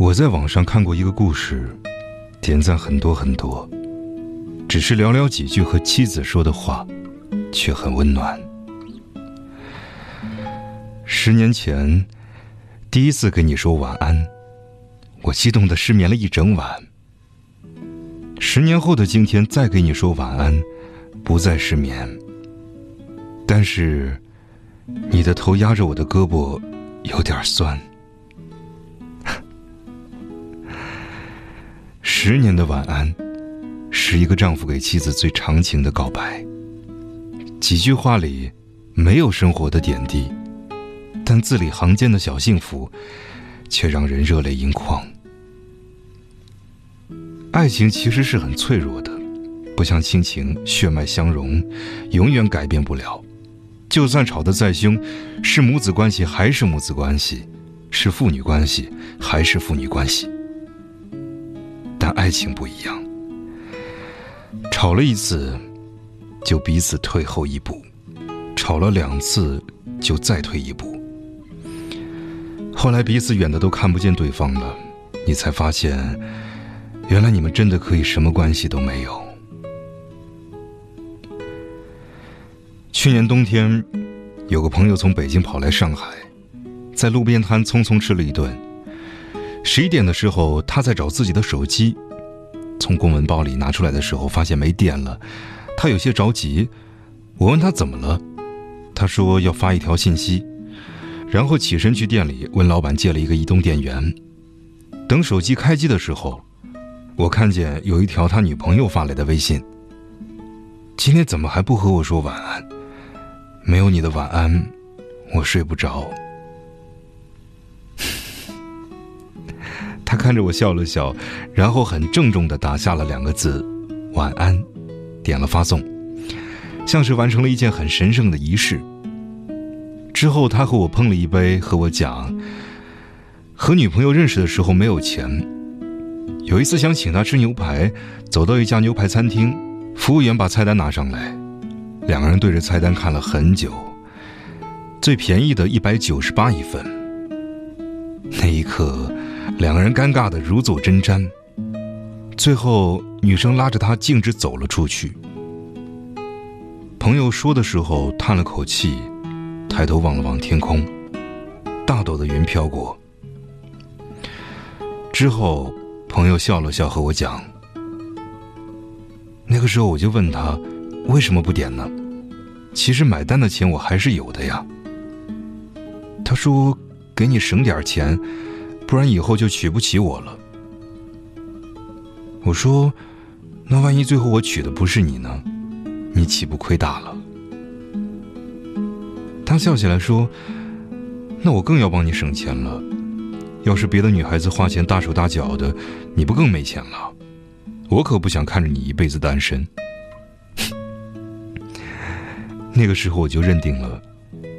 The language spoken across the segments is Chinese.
我在网上看过一个故事，点赞很多很多，只是寥寥几句和妻子说的话，却很温暖。十年前，第一次跟你说晚安，我激动的失眠了一整晚。十年后的今天，再给你说晚安，不再失眠。但是，你的头压着我的胳膊，有点酸。十年的晚安，是一个丈夫给妻子最长情的告白。几句话里，没有生活的点滴，但字里行间的小幸福，却让人热泪盈眶。爱情其实是很脆弱的，不像亲情血脉相融，永远改变不了。就算吵得再凶，是母子关系还是母子关系，是父女关系还是父女关系。爱情不一样，吵了一次，就彼此退后一步；吵了两次，就再退一步。后来彼此远的都看不见对方了，你才发现。原来你们真的可以什么关系都没有。去年冬天，有个朋友从北京跑来上海，在路边摊匆匆吃了一顿。十一点的时候，他在找自己的手机，从公文包里拿出来的时候，发现没电了，他有些着急。我问他怎么了，他说要发一条信息，然后起身去店里问老板借了一个移动电源。等手机开机的时候。我看见有一条他女朋友发来的微信。今天怎么还不和我说晚安？没有你的晚安，我睡不着。看着我笑了笑，然后很郑重的打下了两个字“晚安”，点了发送，像是完成了一件很神圣的仪式。之后他和我碰了一杯，和我讲，和女朋友认识的时候没有钱。有一次想请她吃牛排，走到一家牛排餐厅，服务员把菜单拿上来，两个人对着菜单看了很久，最便宜的一百九十八一份。那一刻，两个人尴尬的如坐针毡。最后，女生拉着他径直走了出去。朋友说的时候叹了口气，抬头望了望天空，大朵的云飘过。之后。朋友笑了笑，和我讲：“那个时候我就问他，为什么不点呢？其实买单的钱我还是有的呀。”他说：“给你省点钱，不然以后就娶不起我了。”我说：“那万一最后我娶的不是你呢？你岂不亏大了？”他笑起来说：“那我更要帮你省钱了。”要是别的女孩子花钱大手大脚的，你不更没钱了？我可不想看着你一辈子单身。那个时候我就认定了，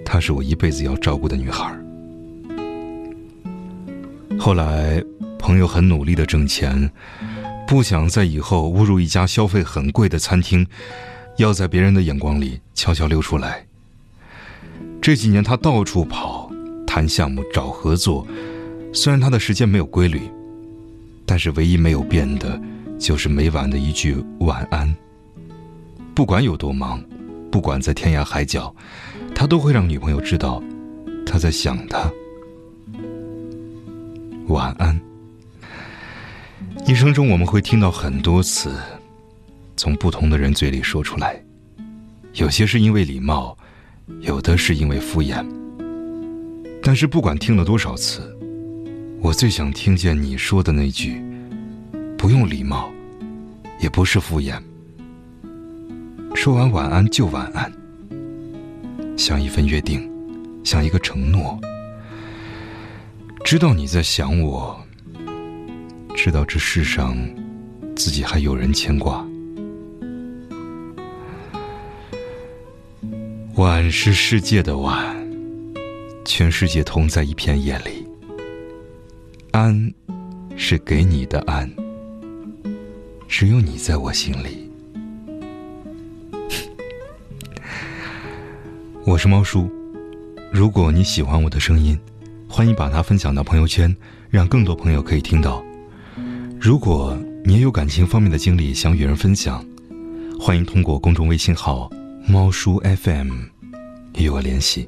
她是我一辈子要照顾的女孩。后来，朋友很努力的挣钱，不想在以后误入一家消费很贵的餐厅，要在别人的眼光里悄悄溜出来。这几年他到处跑，谈项目，找合作。虽然他的时间没有规律，但是唯一没有变的，就是每晚的一句晚安。不管有多忙，不管在天涯海角，他都会让女朋友知道他在想她。晚安。一生中我们会听到很多次，从不同的人嘴里说出来，有些是因为礼貌，有的是因为敷衍。但是不管听了多少次。我最想听见你说的那句，不用礼貌，也不是敷衍。说完晚安就晚安，像一份约定，像一个承诺。知道你在想我，知道这世上自己还有人牵挂。晚是世界的晚，全世界同在一片夜里。安，是给你的安。只有你在我心里。我是猫叔，如果你喜欢我的声音，欢迎把它分享到朋友圈，让更多朋友可以听到。如果你也有感情方面的经历想与人分享，欢迎通过公众微信号“猫叔 FM” 与我联系。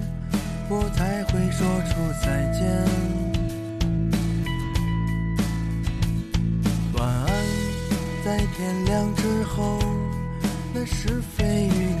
我才会说出再见。晚安，在天亮之后，那是非与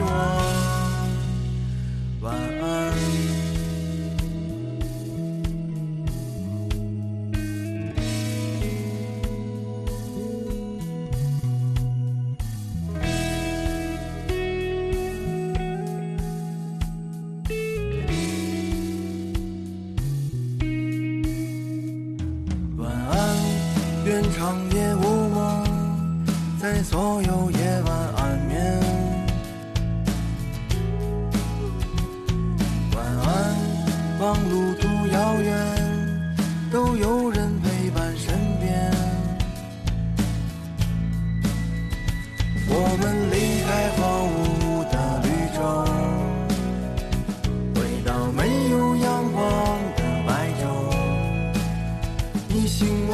长夜无梦，在所有夜晚安眠。晚安，望路途遥远，都有人陪伴身边。我们离开荒芜的绿洲，回到没有阳光的白昼。你醒了，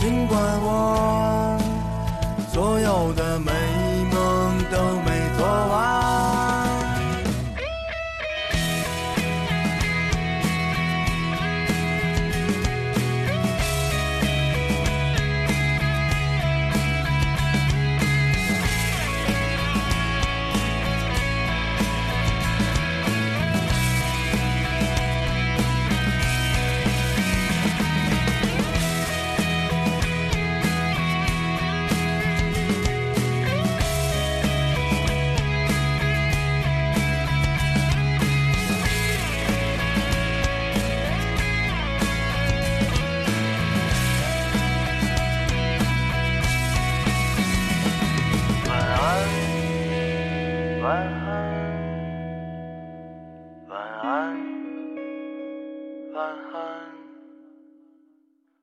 尽管我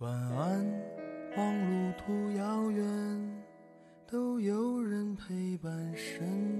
晚安，望路途遥远，都有人陪伴身边。